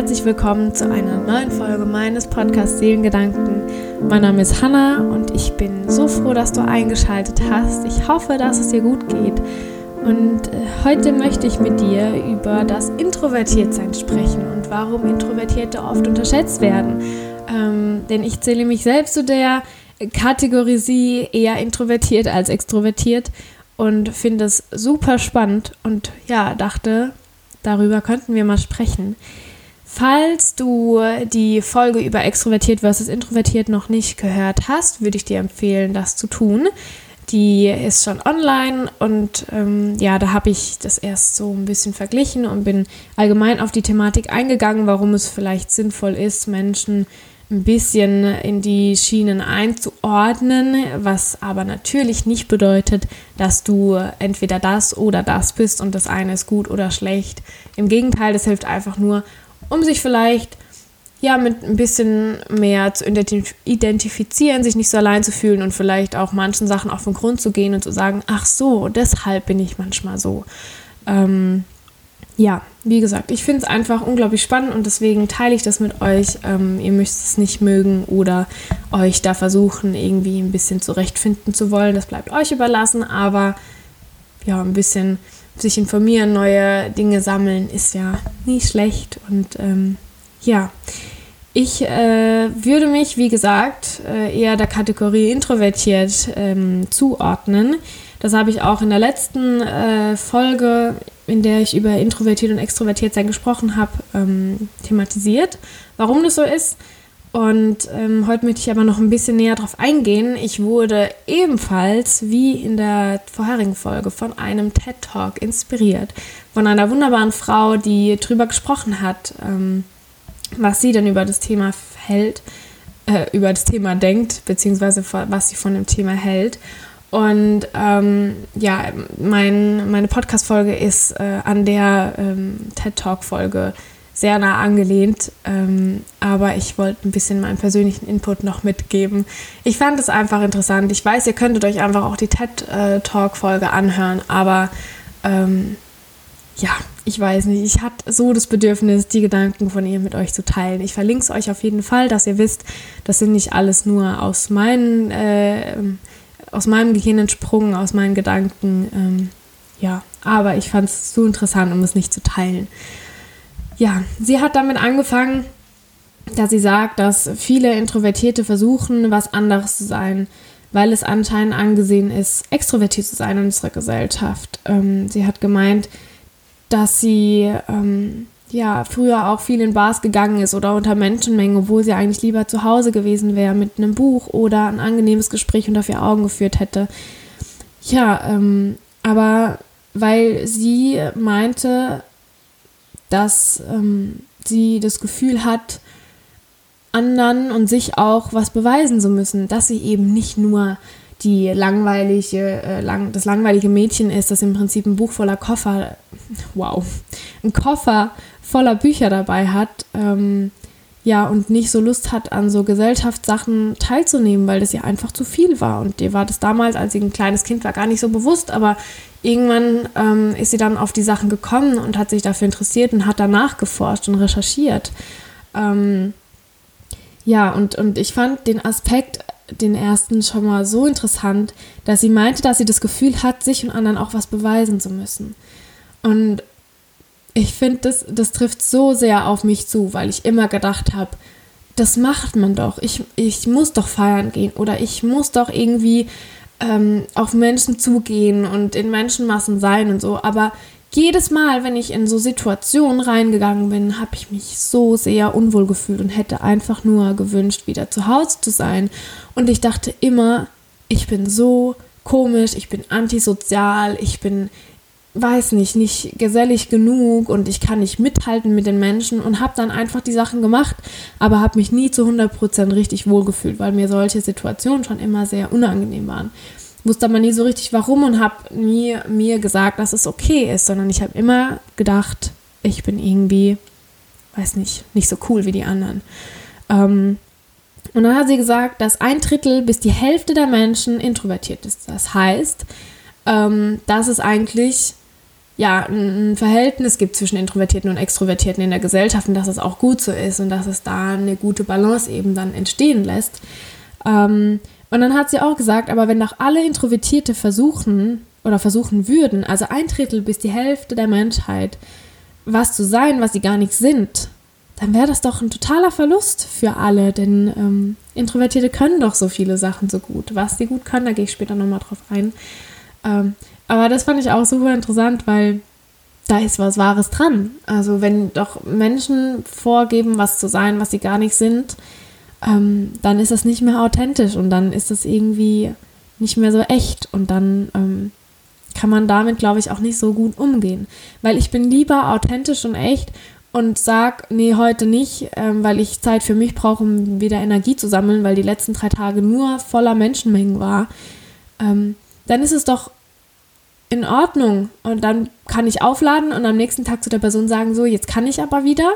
herzlich willkommen zu einer neuen Folge meines Podcasts Seelengedanken. Mein Name ist Hanna und ich bin so froh, dass du eingeschaltet hast. Ich hoffe, dass es dir gut geht. Und äh, heute möchte ich mit dir über das Introvertiertsein sprechen und warum Introvertierte oft unterschätzt werden. Ähm, denn ich zähle mich selbst zu der Kategorie eher introvertiert als extrovertiert und finde es super spannend und ja, dachte, darüber könnten wir mal sprechen. Falls du die Folge über extrovertiert versus introvertiert noch nicht gehört hast, würde ich dir empfehlen, das zu tun. Die ist schon online und ähm, ja, da habe ich das erst so ein bisschen verglichen und bin allgemein auf die Thematik eingegangen, warum es vielleicht sinnvoll ist, Menschen ein bisschen in die Schienen einzuordnen, was aber natürlich nicht bedeutet, dass du entweder das oder das bist und das eine ist gut oder schlecht. Im Gegenteil, das hilft einfach nur, um sich vielleicht ja mit ein bisschen mehr zu identifizieren, sich nicht so allein zu fühlen und vielleicht auch manchen Sachen auf den Grund zu gehen und zu sagen, ach so, deshalb bin ich manchmal so. Ähm, ja, wie gesagt, ich finde es einfach unglaublich spannend und deswegen teile ich das mit euch. Ähm, ihr müsst es nicht mögen oder euch da versuchen, irgendwie ein bisschen zurechtfinden zu wollen. Das bleibt euch überlassen, aber ja, ein bisschen sich informieren, neue Dinge sammeln ist ja nie schlecht und ähm, ja. Ich äh, würde mich, wie gesagt, äh, eher der Kategorie introvertiert ähm, zuordnen. Das habe ich auch in der letzten äh, Folge in der ich über introvertiert und extrovertiert sein gesprochen habe, ähm, thematisiert, warum das so ist. Und ähm, heute möchte ich aber noch ein bisschen näher darauf eingehen. Ich wurde ebenfalls, wie in der vorherigen Folge, von einem TED Talk inspiriert. Von einer wunderbaren Frau, die darüber gesprochen hat, ähm, was sie denn über das Thema hält, äh, über das Thema denkt, beziehungsweise was sie von dem Thema hält. Und ähm, ja, mein, meine Podcast-Folge ist äh, an der ähm, TED-Talk-Folge sehr nah angelehnt, ähm, aber ich wollte ein bisschen meinen persönlichen Input noch mitgeben. Ich fand es einfach interessant. Ich weiß, ihr könntet euch einfach auch die TED-Talk-Folge anhören, aber ähm, ja, ich weiß nicht. Ich hatte so das Bedürfnis, die Gedanken von ihr mit euch zu teilen. Ich verlinke es euch auf jeden Fall, dass ihr wisst, das sind nicht alles nur aus meinen äh, aus meinem Gehirn entsprungen, aus meinen Gedanken. Ähm, ja, aber ich fand es so interessant, um es nicht zu teilen. Ja, sie hat damit angefangen, dass sie sagt, dass viele Introvertierte versuchen, was anderes zu sein, weil es anscheinend angesehen ist, extrovertiert zu sein in unserer Gesellschaft. Ähm, sie hat gemeint, dass sie ähm, ja, früher auch viel in Bars gegangen ist oder unter Menschenmengen, obwohl sie eigentlich lieber zu Hause gewesen wäre mit einem Buch oder ein angenehmes Gespräch unter vier Augen geführt hätte. Ja, ähm, aber weil sie meinte, dass ähm, sie das Gefühl hat, anderen und sich auch was beweisen zu müssen, dass sie eben nicht nur die langweilige, äh, lang, das langweilige Mädchen ist, das im Prinzip ein Buch voller Koffer, wow, ein Koffer voller Bücher dabei hat, ähm, ja, und nicht so Lust hat, an so Gesellschaftssachen teilzunehmen, weil das ja einfach zu viel war. Und ihr war das damals, als sie ein kleines Kind war, gar nicht so bewusst, aber irgendwann ähm, ist sie dann auf die Sachen gekommen und hat sich dafür interessiert und hat danach geforscht und recherchiert. Ähm, ja, und, und ich fand den Aspekt, den ersten schon mal so interessant, dass sie meinte, dass sie das Gefühl hat, sich und anderen auch was beweisen zu müssen. Und ich finde, das, das trifft so sehr auf mich zu, weil ich immer gedacht habe, das macht man doch. Ich, ich muss doch feiern gehen oder ich muss doch irgendwie ähm, auf Menschen zugehen und in Menschenmassen sein und so. Aber jedes Mal, wenn ich in so Situationen reingegangen bin, habe ich mich so sehr unwohl gefühlt und hätte einfach nur gewünscht, wieder zu Hause zu sein. Und ich dachte immer, ich bin so komisch, ich bin antisozial, ich bin weiß nicht, nicht gesellig genug und ich kann nicht mithalten mit den Menschen und habe dann einfach die Sachen gemacht, aber habe mich nie zu 100% richtig wohlgefühlt, weil mir solche Situationen schon immer sehr unangenehm waren. Wusste aber nie so richtig warum und habe nie mir gesagt, dass es okay ist, sondern ich habe immer gedacht, ich bin irgendwie, weiß nicht, nicht so cool wie die anderen. Ähm, und dann hat sie gesagt, dass ein Drittel bis die Hälfte der Menschen introvertiert ist. Das heißt, ähm, dass es eigentlich ja, ein Verhältnis gibt zwischen Introvertierten und Extrovertierten in der Gesellschaft und dass es auch gut so ist und dass es da eine gute Balance eben dann entstehen lässt. Ähm, und dann hat sie auch gesagt, aber wenn doch alle Introvertierte versuchen oder versuchen würden, also ein Drittel bis die Hälfte der Menschheit, was zu sein, was sie gar nicht sind, dann wäre das doch ein totaler Verlust für alle, denn ähm, Introvertierte können doch so viele Sachen so gut. Was sie gut können, da gehe ich später nochmal drauf ein. Ähm, aber das fand ich auch super interessant, weil da ist was Wahres dran. Also wenn doch Menschen vorgeben, was zu sein, was sie gar nicht sind, ähm, dann ist das nicht mehr authentisch und dann ist das irgendwie nicht mehr so echt und dann ähm, kann man damit, glaube ich, auch nicht so gut umgehen. Weil ich bin lieber authentisch und echt und sag, nee, heute nicht, ähm, weil ich Zeit für mich brauche, um wieder Energie zu sammeln, weil die letzten drei Tage nur voller Menschenmengen war, ähm, dann ist es doch in Ordnung. Und dann kann ich aufladen und am nächsten Tag zu der Person sagen, so, jetzt kann ich aber wieder,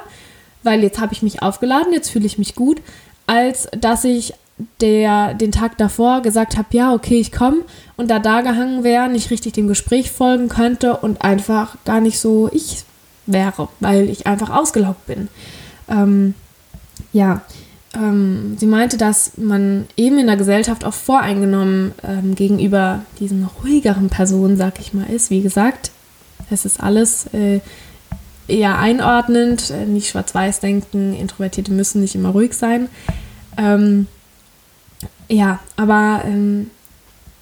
weil jetzt habe ich mich aufgeladen, jetzt fühle ich mich gut, als dass ich der den Tag davor gesagt habe, ja, okay, ich komme und da da gehangen wäre, nicht richtig dem Gespräch folgen könnte und einfach gar nicht so ich wäre, weil ich einfach ausgelaugt bin. Ähm, ja, ähm, sie meinte, dass man eben in der Gesellschaft auch voreingenommen ähm, gegenüber diesen ruhigeren Personen, sag ich mal, ist. Wie gesagt, es ist alles äh, eher einordnend, äh, nicht schwarz-weiß denken, Introvertierte müssen nicht immer ruhig sein. Ähm, ja, aber ähm,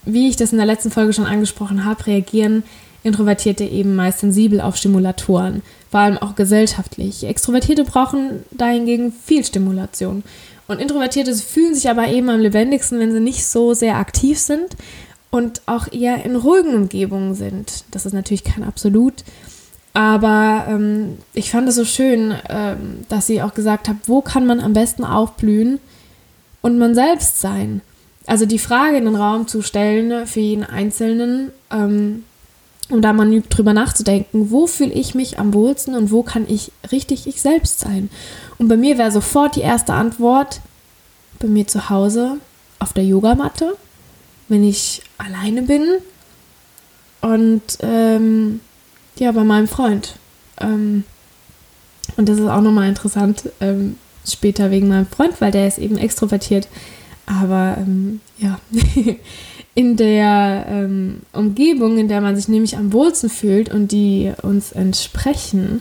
wie ich das in der letzten Folge schon angesprochen habe, reagieren Introvertierte eben meist sensibel auf Stimulatoren, vor allem auch gesellschaftlich. Extrovertierte brauchen dahingegen viel Stimulation. Und Introvertierte fühlen sich aber eben am lebendigsten, wenn sie nicht so sehr aktiv sind und auch eher in ruhigen Umgebungen sind. Das ist natürlich kein Absolut. Aber ähm, ich fand es so schön, ähm, dass sie auch gesagt hat, wo kann man am besten aufblühen und man selbst sein. Also die Frage in den Raum zu stellen für jeden Einzelnen, ähm, um da mal drüber nachzudenken, wo fühle ich mich am wohlsten und wo kann ich richtig ich selbst sein. Und bei mir wäre sofort die erste Antwort, bei mir zu Hause auf der Yogamatte, wenn ich alleine bin und ähm, ja, bei meinem Freund. Ähm, und das ist auch nochmal interessant ähm, später wegen meinem Freund, weil der ist eben extrovertiert. Aber ähm, ja, in der ähm, Umgebung, in der man sich nämlich am wohlsten fühlt und die uns entsprechen,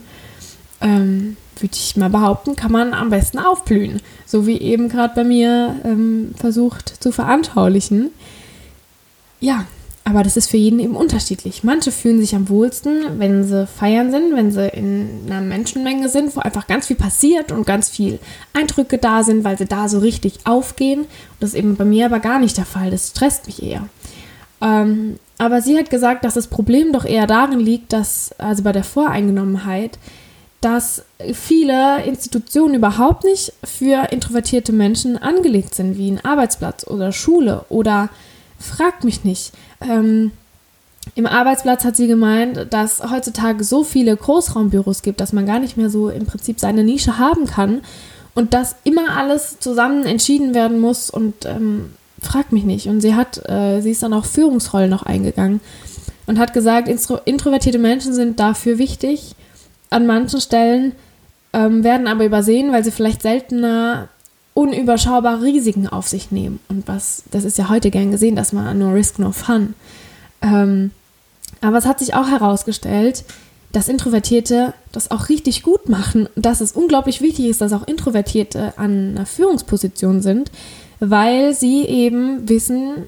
ähm, würde ich mal behaupten, kann man am besten aufblühen. So wie eben gerade bei mir ähm, versucht zu veranschaulichen. Ja, aber das ist für jeden eben unterschiedlich. Manche fühlen sich am wohlsten, wenn sie feiern sind, wenn sie in einer Menschenmenge sind, wo einfach ganz viel passiert und ganz viel Eindrücke da sind, weil sie da so richtig aufgehen. das ist eben bei mir aber gar nicht der Fall. Das stresst mich eher. Ähm, aber sie hat gesagt, dass das Problem doch eher darin liegt, dass, also bei der Voreingenommenheit, dass viele Institutionen überhaupt nicht für introvertierte Menschen angelegt sind, wie ein Arbeitsplatz oder Schule oder fragt mich nicht. Ähm, Im Arbeitsplatz hat sie gemeint, dass heutzutage so viele Großraumbüros gibt, dass man gar nicht mehr so im Prinzip seine Nische haben kann und dass immer alles zusammen entschieden werden muss und ähm, fragt mich nicht. Und sie hat, äh, sie ist dann auch Führungsrollen noch eingegangen und hat gesagt, introvertierte Menschen sind dafür wichtig, an manchen Stellen ähm, werden aber übersehen, weil sie vielleicht seltener unüberschaubare Risiken auf sich nehmen. Und was, das ist ja heute gern gesehen, dass man no risk, no fun. Ähm, aber es hat sich auch herausgestellt, dass Introvertierte das auch richtig gut machen und dass es unglaublich wichtig ist, dass auch Introvertierte an einer Führungsposition sind, weil sie eben wissen,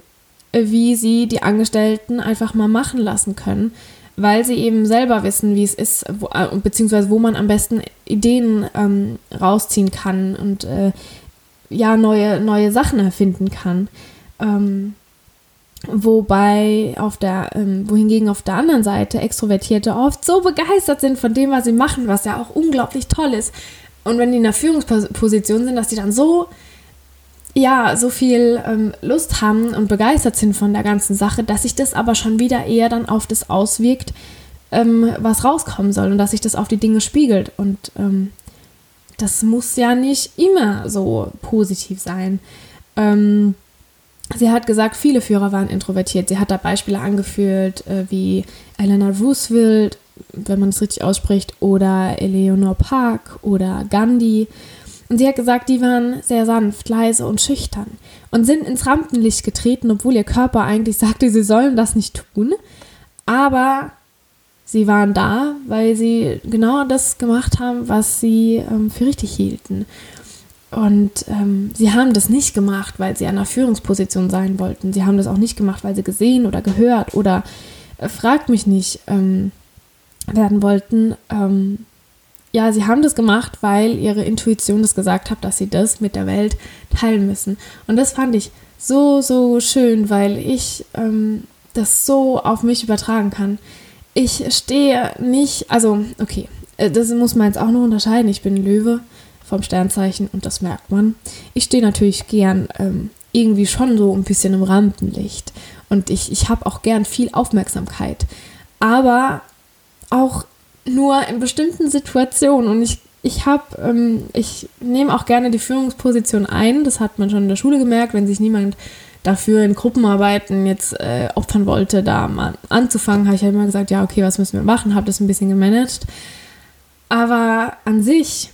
wie sie die Angestellten einfach mal machen lassen können weil sie eben selber wissen, wie es ist, wo, äh, beziehungsweise wo man am besten Ideen ähm, rausziehen kann und äh, ja, neue, neue Sachen erfinden kann. Ähm, wobei auf der, ähm, wohingegen auf der anderen Seite Extrovertierte oft so begeistert sind von dem, was sie machen, was ja auch unglaublich toll ist. Und wenn die in der Führungsposition sind, dass die dann so ja, so viel ähm, Lust haben und begeistert sind von der ganzen Sache, dass sich das aber schon wieder eher dann auf das auswirkt, ähm, was rauskommen soll und dass sich das auf die Dinge spiegelt. Und ähm, das muss ja nicht immer so positiv sein. Ähm, sie hat gesagt, viele Führer waren introvertiert. Sie hat da Beispiele angeführt, äh, wie Eleanor Roosevelt, wenn man es richtig ausspricht, oder Eleanor Park oder Gandhi. Und sie hat gesagt, die waren sehr sanft, leise und schüchtern und sind ins Rampenlicht getreten, obwohl ihr Körper eigentlich sagte, sie sollen das nicht tun. Aber sie waren da, weil sie genau das gemacht haben, was sie ähm, für richtig hielten. Und ähm, sie haben das nicht gemacht, weil sie an einer Führungsposition sein wollten. Sie haben das auch nicht gemacht, weil sie gesehen oder gehört oder äh, fragt mich nicht ähm, werden wollten. Ähm, ja, sie haben das gemacht, weil ihre Intuition das gesagt hat, dass sie das mit der Welt teilen müssen. Und das fand ich so, so schön, weil ich ähm, das so auf mich übertragen kann. Ich stehe nicht, also, okay, äh, das muss man jetzt auch noch unterscheiden. Ich bin Löwe vom Sternzeichen und das merkt man. Ich stehe natürlich gern ähm, irgendwie schon so ein bisschen im Rampenlicht und ich, ich habe auch gern viel Aufmerksamkeit, aber auch nur in bestimmten Situationen und ich ich habe, ähm, ich nehme auch gerne die Führungsposition ein. Das hat man schon in der Schule gemerkt, wenn sich niemand dafür in Gruppenarbeiten jetzt äh, opfern wollte, da mal anzufangen, habe ich halt immer gesagt, ja, okay, was müssen wir machen, habe das ein bisschen gemanagt. Aber an sich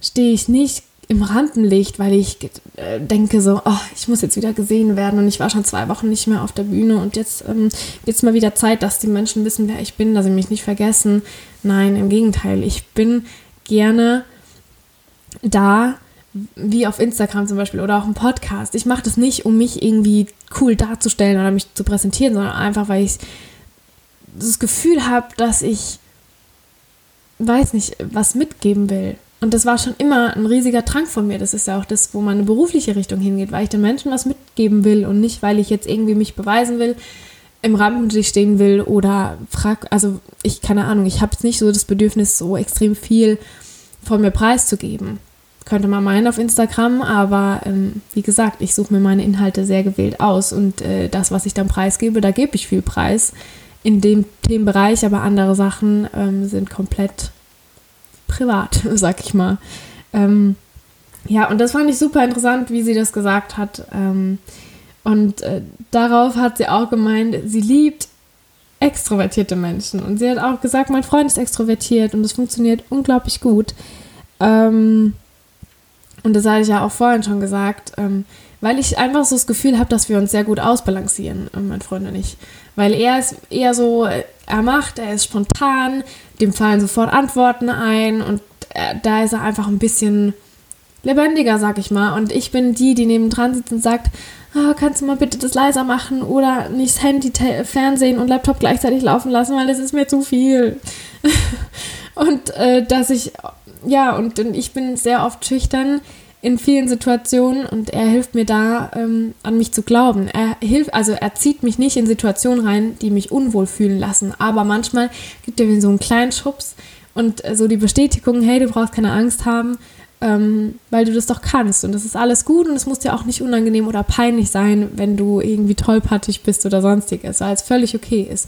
stehe ich nicht im Rampenlicht, weil ich äh, denke so, oh, ich muss jetzt wieder gesehen werden und ich war schon zwei Wochen nicht mehr auf der Bühne und jetzt ähm, es mal wieder Zeit, dass die Menschen wissen, wer ich bin, dass sie mich nicht vergessen. Nein, im Gegenteil, ich bin gerne da, wie auf Instagram zum Beispiel oder auch im Podcast. Ich mache das nicht, um mich irgendwie cool darzustellen oder mich zu präsentieren, sondern einfach, weil ich das Gefühl habe, dass ich, weiß nicht, was mitgeben will. Und das war schon immer ein riesiger Drang von mir. Das ist ja auch das, wo meine berufliche Richtung hingeht, weil ich den Menschen was mitgeben will und nicht, weil ich jetzt irgendwie mich beweisen will, im Rampenlicht stehen will oder frag, also ich keine Ahnung, ich habe jetzt nicht so das Bedürfnis, so extrem viel von mir preiszugeben. Könnte man meinen auf Instagram, aber ähm, wie gesagt, ich suche mir meine Inhalte sehr gewählt aus und äh, das, was ich dann preisgebe, da gebe ich viel Preis in dem Themenbereich, aber andere Sachen ähm, sind komplett privat, sag ich mal. Ähm, ja, und das fand ich super interessant, wie sie das gesagt hat. Ähm, und äh, darauf hat sie auch gemeint, sie liebt extrovertierte Menschen. Und sie hat auch gesagt, mein Freund ist extrovertiert und es funktioniert unglaublich gut. Ähm, und das hatte ich ja auch vorhin schon gesagt, ähm, weil ich einfach so das Gefühl habe, dass wir uns sehr gut ausbalancieren, äh, mein Freund und ich. Weil er ist eher so, äh, er macht, er ist spontan, dem fallen sofort Antworten ein und äh, da ist er einfach ein bisschen lebendiger, sag ich mal. Und ich bin die, die nebendran sitzt und sagt, oh, kannst du mal bitte das leiser machen oder nicht das Handy, Fernsehen und Laptop gleichzeitig laufen lassen, weil das ist mir zu viel. und äh, dass ich, ja, und, und ich bin sehr oft schüchtern in vielen Situationen und er hilft mir da, ähm, an mich zu glauben. Er hilft, also er zieht mich nicht in Situationen rein, die mich unwohl fühlen lassen, aber manchmal gibt er mir so einen kleinen Schubs und äh, so die Bestätigung, hey, du brauchst keine Angst haben, ähm, weil du das doch kannst und das ist alles gut und es muss dir auch nicht unangenehm oder peinlich sein, wenn du irgendwie tollpatschig bist oder sonstiges, weil es völlig okay ist.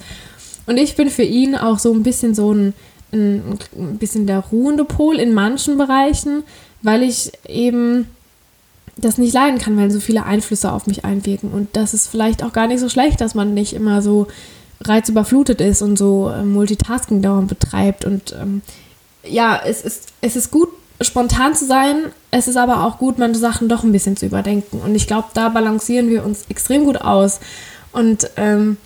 Und ich bin für ihn auch so ein bisschen so ein, ein, bisschen der ruhende Pol in manchen Bereichen, weil ich eben das nicht leiden kann, weil so viele Einflüsse auf mich einwirken. Und das ist vielleicht auch gar nicht so schlecht, dass man nicht immer so reizüberflutet ist und so äh, Multitasking dauernd betreibt. Und ähm, ja, es ist, es ist gut, spontan zu sein. Es ist aber auch gut, manche Sachen doch ein bisschen zu überdenken. Und ich glaube, da balancieren wir uns extrem gut aus. Und ähm,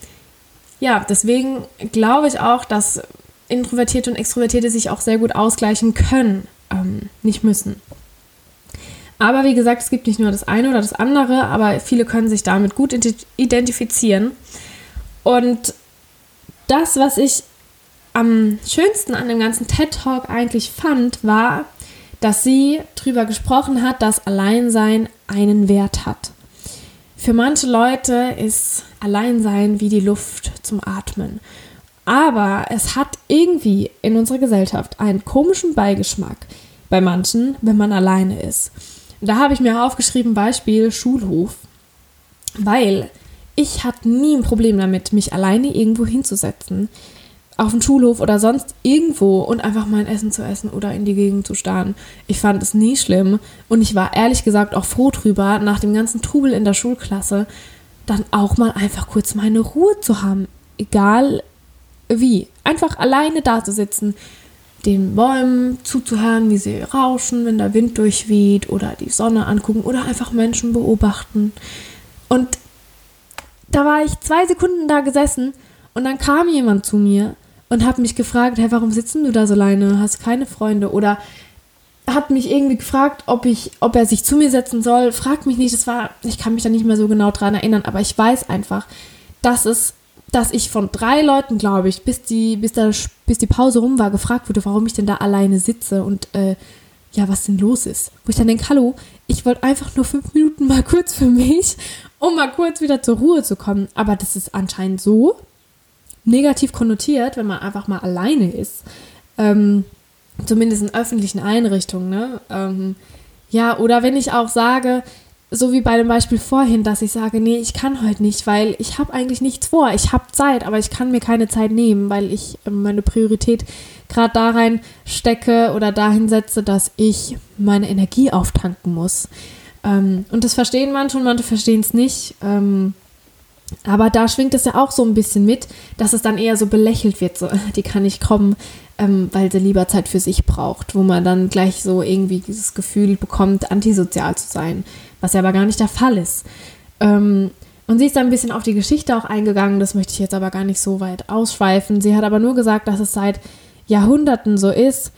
ja, deswegen glaube ich auch, dass Introvertierte und Extrovertierte sich auch sehr gut ausgleichen können ähm, nicht müssen. Aber wie gesagt, es gibt nicht nur das eine oder das andere, aber viele können sich damit gut identifizieren. Und das, was ich am schönsten an dem ganzen TED Talk eigentlich fand, war, dass sie darüber gesprochen hat, dass Alleinsein einen Wert hat. Für manche Leute ist Alleinsein wie die Luft zum Atmen. Aber es hat irgendwie in unserer Gesellschaft einen komischen Beigeschmack bei manchen, wenn man alleine ist. Da habe ich mir aufgeschrieben, Beispiel Schulhof, weil ich hatte nie ein Problem damit, mich alleine irgendwo hinzusetzen, auf den Schulhof oder sonst irgendwo und einfach mein Essen zu essen oder in die Gegend zu starren. Ich fand es nie schlimm und ich war ehrlich gesagt auch froh drüber, nach dem ganzen Trubel in der Schulklasse dann auch mal einfach kurz meine Ruhe zu haben. Egal wie. Einfach alleine da zu sitzen, den Bäumen zuzuhören, wie sie rauschen, wenn der Wind durchweht oder die Sonne angucken oder einfach Menschen beobachten. Und da war ich zwei Sekunden da gesessen und dann kam jemand zu mir und hat mich gefragt, hey, warum sitzen du da so alleine? Hast keine Freunde? Oder hat mich irgendwie gefragt, ob ich, ob er sich zu mir setzen soll. Frag mich nicht, das war, ich kann mich da nicht mehr so genau dran erinnern, aber ich weiß einfach, dass es, dass ich von drei Leuten, glaube ich, bis die, bis da, bis die Pause rum war, gefragt wurde, warum ich denn da alleine sitze und äh, ja, was denn los ist. Wo ich dann denke, hallo, ich wollte einfach nur fünf Minuten mal kurz für mich, um mal kurz wieder zur Ruhe zu kommen. Aber das ist anscheinend so negativ konnotiert, wenn man einfach mal alleine ist. Ähm, zumindest in öffentlichen Einrichtungen, ne? Ähm, ja, oder wenn ich auch sage, so wie bei dem Beispiel vorhin, dass ich sage, nee, ich kann heute nicht, weil ich habe eigentlich nichts vor. Ich habe Zeit, aber ich kann mir keine Zeit nehmen, weil ich ähm, meine Priorität gerade da rein stecke oder dahin setze, dass ich meine Energie auftanken muss. Ähm, und das verstehen manche und manche verstehen es nicht. Ähm, aber da schwingt es ja auch so ein bisschen mit, dass es dann eher so belächelt wird, so, die kann nicht kommen, ähm, weil sie lieber Zeit für sich braucht, wo man dann gleich so irgendwie dieses Gefühl bekommt, antisozial zu sein, was ja aber gar nicht der Fall ist. Ähm, und sie ist dann ein bisschen auf die Geschichte auch eingegangen, das möchte ich jetzt aber gar nicht so weit ausschweifen. Sie hat aber nur gesagt, dass es seit Jahrhunderten so ist,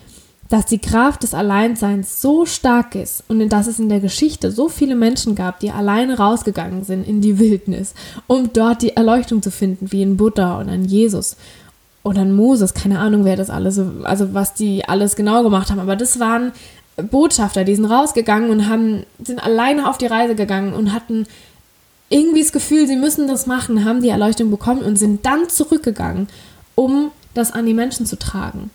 dass die Kraft des Alleinseins so stark ist und dass es in der Geschichte so viele Menschen gab, die alleine rausgegangen sind in die Wildnis, um dort die Erleuchtung zu finden, wie in Buddha und ein Jesus oder ein Moses, keine Ahnung, wer das alles, also was die alles genau gemacht haben, aber das waren Botschafter, die sind rausgegangen und haben, sind alleine auf die Reise gegangen und hatten irgendwie das Gefühl, sie müssen das machen, haben die Erleuchtung bekommen und sind dann zurückgegangen, um das an die Menschen zu tragen.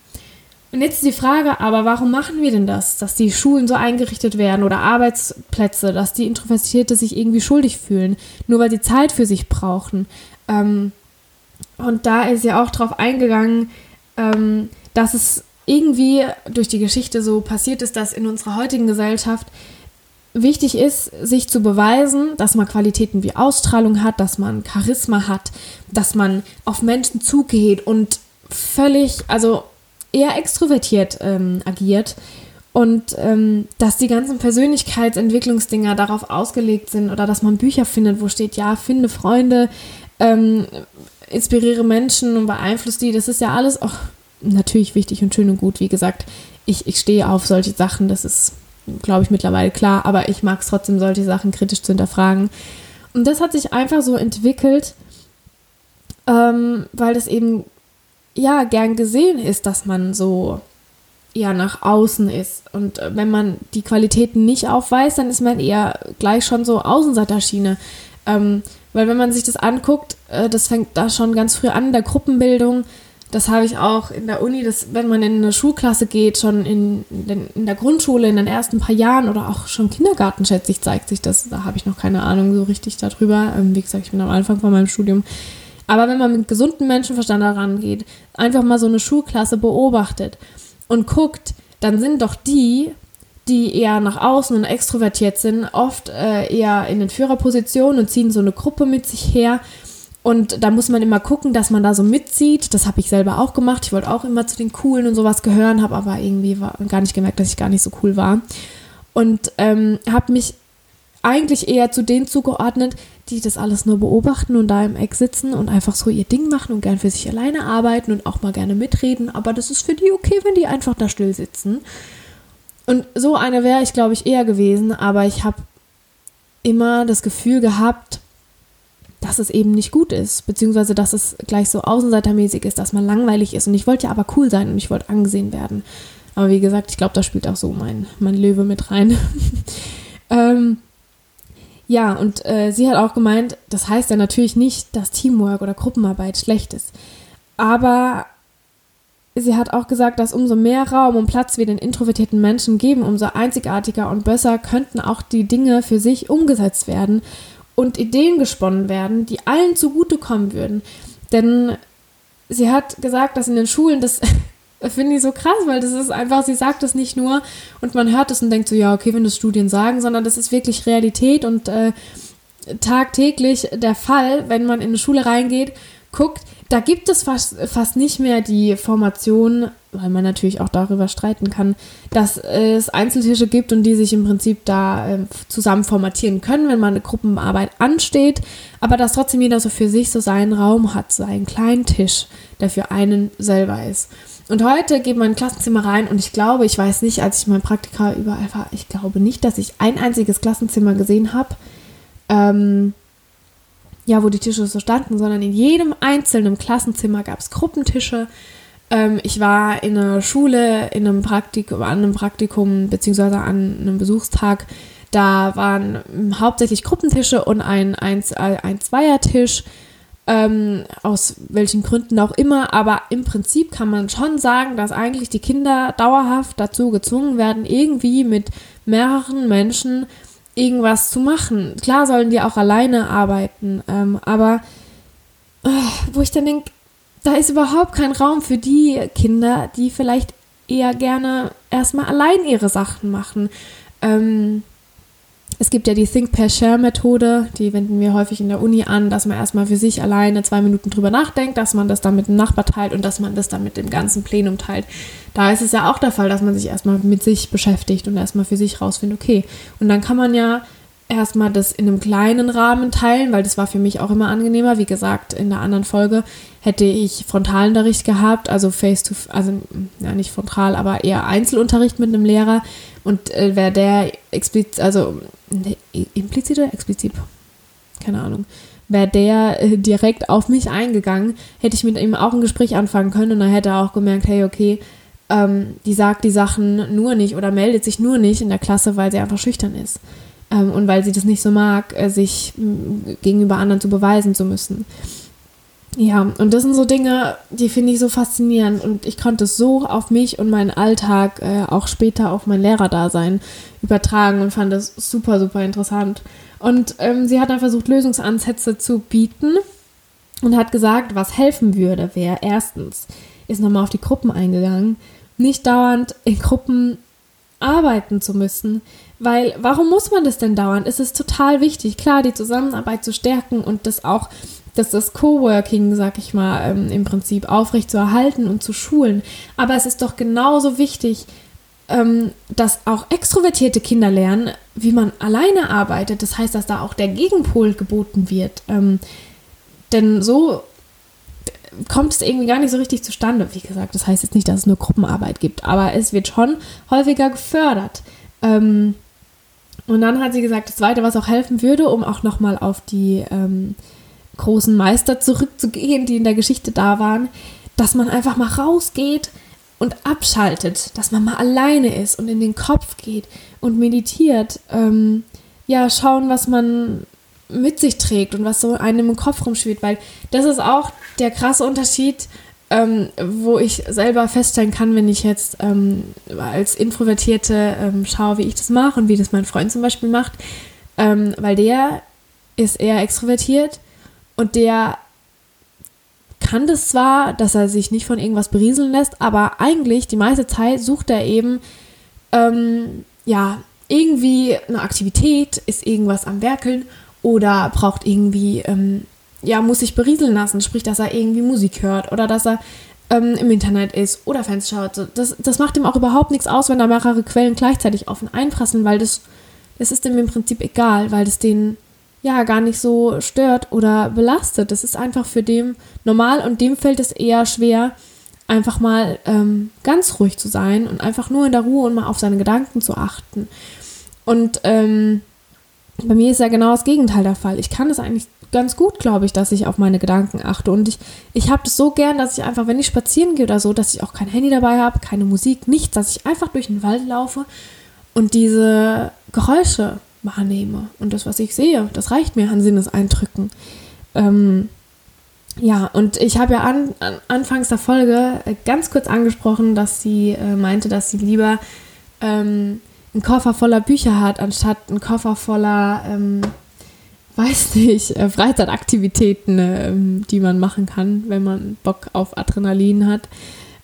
Und jetzt ist die Frage, aber warum machen wir denn das? Dass die Schulen so eingerichtet werden oder Arbeitsplätze, dass die Introvertierte sich irgendwie schuldig fühlen, nur weil sie Zeit für sich brauchen. Ähm, und da ist ja auch drauf eingegangen, ähm, dass es irgendwie durch die Geschichte so passiert ist, dass in unserer heutigen Gesellschaft wichtig ist, sich zu beweisen, dass man Qualitäten wie Ausstrahlung hat, dass man Charisma hat, dass man auf Menschen zugeht und völlig, also eher extrovertiert ähm, agiert. Und ähm, dass die ganzen Persönlichkeitsentwicklungsdinger darauf ausgelegt sind oder dass man Bücher findet, wo steht, ja, finde Freunde, ähm, inspiriere Menschen und beeinflusst die, das ist ja alles auch natürlich wichtig und schön und gut. Wie gesagt, ich, ich stehe auf solche Sachen, das ist, glaube ich, mittlerweile klar, aber ich mag es trotzdem, solche Sachen kritisch zu hinterfragen. Und das hat sich einfach so entwickelt, ähm, weil das eben ja gern gesehen ist, dass man so eher nach außen ist. Und äh, wenn man die Qualitäten nicht aufweist, dann ist man eher gleich schon so Außenseiterschiene. Ähm, weil wenn man sich das anguckt, äh, das fängt da schon ganz früh an, der Gruppenbildung. Das habe ich auch in der Uni, dass wenn man in eine Schulklasse geht, schon in, in, in der Grundschule, in den ersten paar Jahren oder auch schon Kindergarten, schätze ich, zeigt sich das. Da habe ich noch keine Ahnung so richtig darüber. Ähm, wie gesagt, ich bin am Anfang von meinem Studium. Aber wenn man mit gesundem Menschenverstand daran geht, einfach mal so eine Schulklasse beobachtet und guckt, dann sind doch die, die eher nach außen und extrovertiert sind, oft äh, eher in den Führerpositionen und ziehen so eine Gruppe mit sich her. Und da muss man immer gucken, dass man da so mitzieht. Das habe ich selber auch gemacht. Ich wollte auch immer zu den Coolen und sowas gehören, habe aber irgendwie war, gar nicht gemerkt, dass ich gar nicht so cool war. Und ähm, habe mich eigentlich eher zu denen zugeordnet, die das alles nur beobachten und da im Eck sitzen und einfach so ihr Ding machen und gern für sich alleine arbeiten und auch mal gerne mitreden. Aber das ist für die okay, wenn die einfach da still sitzen. Und so eine wäre ich, glaube ich, eher gewesen, aber ich habe immer das Gefühl gehabt, dass es eben nicht gut ist, beziehungsweise dass es gleich so außenseitermäßig ist, dass man langweilig ist. Und ich wollte ja aber cool sein und ich wollte angesehen werden. Aber wie gesagt, ich glaube, da spielt auch so mein, mein Löwe mit rein. ähm, ja, und äh, sie hat auch gemeint, das heißt ja natürlich nicht, dass Teamwork oder Gruppenarbeit schlecht ist. Aber sie hat auch gesagt, dass umso mehr Raum und Platz wir den introvertierten Menschen geben, umso einzigartiger und besser könnten auch die Dinge für sich umgesetzt werden und Ideen gesponnen werden, die allen zugutekommen würden. Denn sie hat gesagt, dass in den Schulen das finde ich so krass, weil das ist einfach, sie sagt es nicht nur und man hört es und denkt so, ja, okay, wenn das Studien sagen, sondern das ist wirklich Realität und äh, tagtäglich der Fall, wenn man in eine Schule reingeht, guckt, da gibt es fast, fast nicht mehr die Formation, weil man natürlich auch darüber streiten kann, dass es Einzeltische gibt und die sich im Prinzip da äh, zusammen formatieren können, wenn mal eine Gruppenarbeit ansteht, aber dass trotzdem jeder so für sich so seinen Raum hat, seinen kleinen Tisch, der für einen selber ist. Und heute geht man in ein Klassenzimmer rein und ich glaube, ich weiß nicht, als ich mein Praktika überall war, ich glaube nicht, dass ich ein einziges Klassenzimmer gesehen habe, ähm, ja, wo die Tische so standen, sondern in jedem einzelnen Klassenzimmer gab es Gruppentische. Ähm, ich war in einer Schule, in einem Praktikum, an einem Praktikum, beziehungsweise an einem Besuchstag. Da waren hauptsächlich Gruppentische und ein, ein, ein Zweiertisch. Ähm, aus welchen Gründen auch immer, aber im Prinzip kann man schon sagen, dass eigentlich die Kinder dauerhaft dazu gezwungen werden, irgendwie mit mehreren Menschen irgendwas zu machen. Klar sollen die auch alleine arbeiten, ähm, aber äh, wo ich dann denke, da ist überhaupt kein Raum für die Kinder, die vielleicht eher gerne erstmal allein ihre Sachen machen. Ähm, es gibt ja die Think Per Share Methode, die wenden wir häufig in der Uni an, dass man erstmal für sich alleine zwei Minuten drüber nachdenkt, dass man das dann mit dem Nachbar teilt und dass man das dann mit dem ganzen Plenum teilt. Da ist es ja auch der Fall, dass man sich erstmal mit sich beschäftigt und erstmal für sich rausfindet, okay. Und dann kann man ja erstmal das in einem kleinen Rahmen teilen, weil das war für mich auch immer angenehmer. Wie gesagt, in der anderen Folge hätte ich Frontalunterricht gehabt, also face to, also ja nicht frontal, aber eher Einzelunterricht mit einem Lehrer und äh, wäre der explizit, also ne, implizit oder explizit, keine Ahnung, wäre der äh, direkt auf mich eingegangen, hätte ich mit ihm auch ein Gespräch anfangen können und dann hätte er auch gemerkt, hey, okay, ähm, die sagt die Sachen nur nicht oder meldet sich nur nicht in der Klasse, weil sie einfach schüchtern ist ähm, und weil sie das nicht so mag, äh, sich gegenüber anderen zu beweisen zu müssen. Ja, und das sind so Dinge, die finde ich so faszinierend und ich konnte es so auf mich und meinen Alltag, äh, auch später auf mein Lehrerdasein übertragen und fand das super, super interessant. Und ähm, sie hat dann versucht, Lösungsansätze zu bieten und hat gesagt, was helfen würde, wäre erstens, ist nochmal auf die Gruppen eingegangen, nicht dauernd in Gruppen arbeiten zu müssen, weil warum muss man das denn dauernd? Es ist total wichtig, klar, die Zusammenarbeit zu stärken und das auch dass das Coworking, sag ich mal, ähm, im Prinzip aufrecht zu erhalten und zu schulen. Aber es ist doch genauso wichtig, ähm, dass auch extrovertierte Kinder lernen, wie man alleine arbeitet. Das heißt, dass da auch der Gegenpol geboten wird. Ähm, denn so kommt es irgendwie gar nicht so richtig zustande. Wie gesagt, das heißt jetzt nicht, dass es nur Gruppenarbeit gibt, aber es wird schon häufiger gefördert. Ähm, und dann hat sie gesagt, das Zweite, was auch helfen würde, um auch nochmal auf die ähm, großen Meister zurückzugehen, die in der Geschichte da waren, dass man einfach mal rausgeht und abschaltet, dass man mal alleine ist und in den Kopf geht und meditiert. Ähm, ja, schauen, was man mit sich trägt und was so einem im Kopf rumschwirrt, weil das ist auch der krasse Unterschied, ähm, wo ich selber feststellen kann, wenn ich jetzt ähm, als Introvertierte ähm, schaue, wie ich das mache und wie das mein Freund zum Beispiel macht, ähm, weil der ist eher extrovertiert und der kann das zwar, dass er sich nicht von irgendwas berieseln lässt, aber eigentlich die meiste Zeit sucht er eben, ähm, ja, irgendwie eine Aktivität, ist irgendwas am Werkeln oder braucht irgendwie, ähm, ja, muss sich berieseln lassen, sprich, dass er irgendwie Musik hört oder dass er ähm, im Internet ist oder Fans schaut. Das, das macht ihm auch überhaupt nichts aus, wenn da mehrere Quellen gleichzeitig ihn einprasseln, weil das, das ist ihm im Prinzip egal, weil das den ja gar nicht so stört oder belastet. Das ist einfach für dem normal und dem fällt es eher schwer, einfach mal ähm, ganz ruhig zu sein und einfach nur in der Ruhe und mal auf seine Gedanken zu achten. Und ähm, bei mir ist ja genau das Gegenteil der Fall. Ich kann es eigentlich ganz gut, glaube ich, dass ich auf meine Gedanken achte. Und ich, ich habe das so gern, dass ich einfach, wenn ich spazieren gehe oder so, dass ich auch kein Handy dabei habe, keine Musik, nichts, dass ich einfach durch den Wald laufe und diese Geräusche wahrnehme. Und das, was ich sehe, das reicht mir an Sinneseindrücken. Ähm, ja, und ich habe ja an, an, anfangs der Folge äh, ganz kurz angesprochen, dass sie äh, meinte, dass sie lieber ähm, einen Koffer voller Bücher hat, anstatt einen Koffer voller, ähm, weiß nicht, äh, Freizeitaktivitäten, äh, die man machen kann, wenn man Bock auf Adrenalin hat.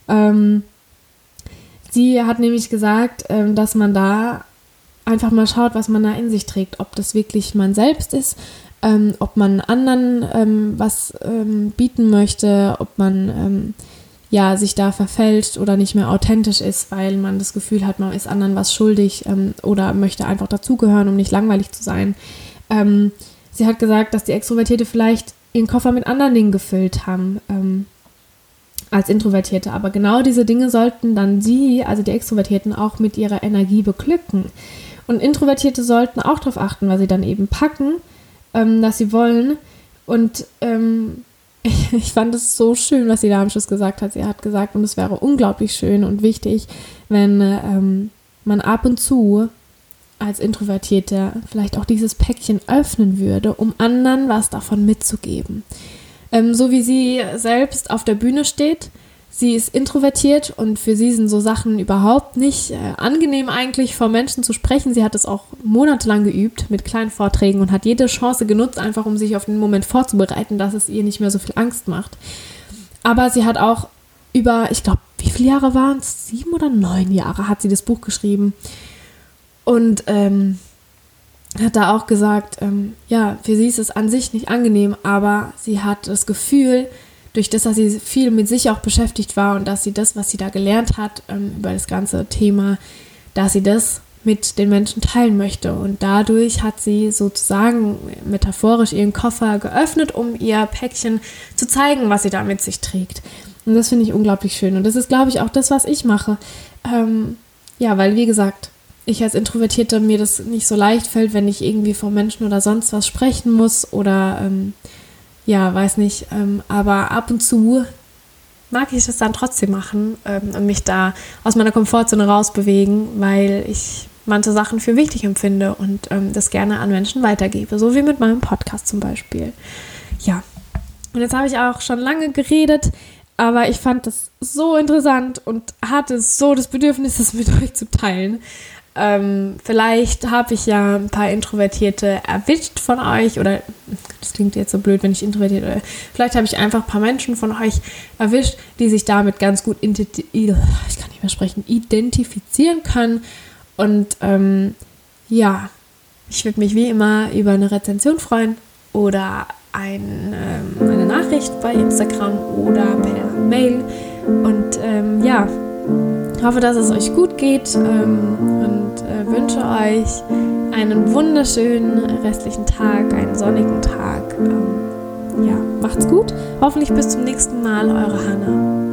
Ähm, sie hat nämlich gesagt, ähm, dass man da einfach mal schaut, was man da in sich trägt, ob das wirklich man selbst ist, ähm, ob man anderen ähm, was ähm, bieten möchte, ob man ähm, ja sich da verfälscht oder nicht mehr authentisch ist, weil man das Gefühl hat, man ist anderen was schuldig ähm, oder möchte einfach dazugehören, um nicht langweilig zu sein. Ähm, sie hat gesagt, dass die Extrovertierte vielleicht ihren Koffer mit anderen Dingen gefüllt haben als Introvertierte. Aber genau diese Dinge sollten dann sie, also die Extrovertierten, auch mit ihrer Energie beglücken. Und Introvertierte sollten auch darauf achten, was sie dann eben packen, ähm, dass sie wollen. Und ähm, ich, ich, fand es so schön, was sie da am Schluss gesagt hat. Sie hat gesagt, und es wäre unglaublich schön und wichtig, wenn ähm, man ab und zu als Introvertierte vielleicht auch dieses Päckchen öffnen würde, um anderen was davon mitzugeben. Ähm, so wie sie selbst auf der Bühne steht. Sie ist introvertiert und für sie sind so Sachen überhaupt nicht äh, angenehm eigentlich vor Menschen zu sprechen. Sie hat es auch monatelang geübt mit kleinen Vorträgen und hat jede Chance genutzt, einfach um sich auf den Moment vorzubereiten, dass es ihr nicht mehr so viel Angst macht. Aber sie hat auch über, ich glaube, wie viele Jahre waren es? Sieben oder neun Jahre hat sie das Buch geschrieben. Und ähm, hat da auch gesagt, ähm, ja, für sie ist es an sich nicht angenehm, aber sie hat das Gefühl, durch das, dass sie viel mit sich auch beschäftigt war und dass sie das, was sie da gelernt hat ähm, über das ganze Thema, dass sie das mit den Menschen teilen möchte. Und dadurch hat sie sozusagen metaphorisch ihren Koffer geöffnet, um ihr Päckchen zu zeigen, was sie da mit sich trägt. Und das finde ich unglaublich schön. Und das ist, glaube ich, auch das, was ich mache. Ähm, ja, weil, wie gesagt, ich als Introvertierte mir das nicht so leicht fällt, wenn ich irgendwie vor Menschen oder sonst was sprechen muss oder ähm, ja, weiß nicht. Ähm, aber ab und zu mag ich das dann trotzdem machen ähm, und mich da aus meiner Komfortzone rausbewegen, weil ich manche Sachen für wichtig empfinde und ähm, das gerne an Menschen weitergebe, so wie mit meinem Podcast zum Beispiel. Ja, und jetzt habe ich auch schon lange geredet, aber ich fand das so interessant und hatte so das Bedürfnis, das mit euch zu teilen. Ähm, vielleicht habe ich ja ein paar Introvertierte erwischt von euch oder das klingt jetzt so blöd, wenn ich introvertiert oder vielleicht habe ich einfach ein paar Menschen von euch erwischt, die sich damit ganz gut sprechen, identifizieren können. Und ähm, ja, ich würde mich wie immer über eine Rezension freuen oder ein, ähm, eine Nachricht bei Instagram oder per Mail. Und ähm, ja, ich hoffe, dass es euch gut geht ähm, und äh, wünsche euch einen wunderschönen restlichen Tag, einen sonnigen Tag. Ähm, ja, macht's gut. Hoffentlich bis zum nächsten Mal, eure Hanna.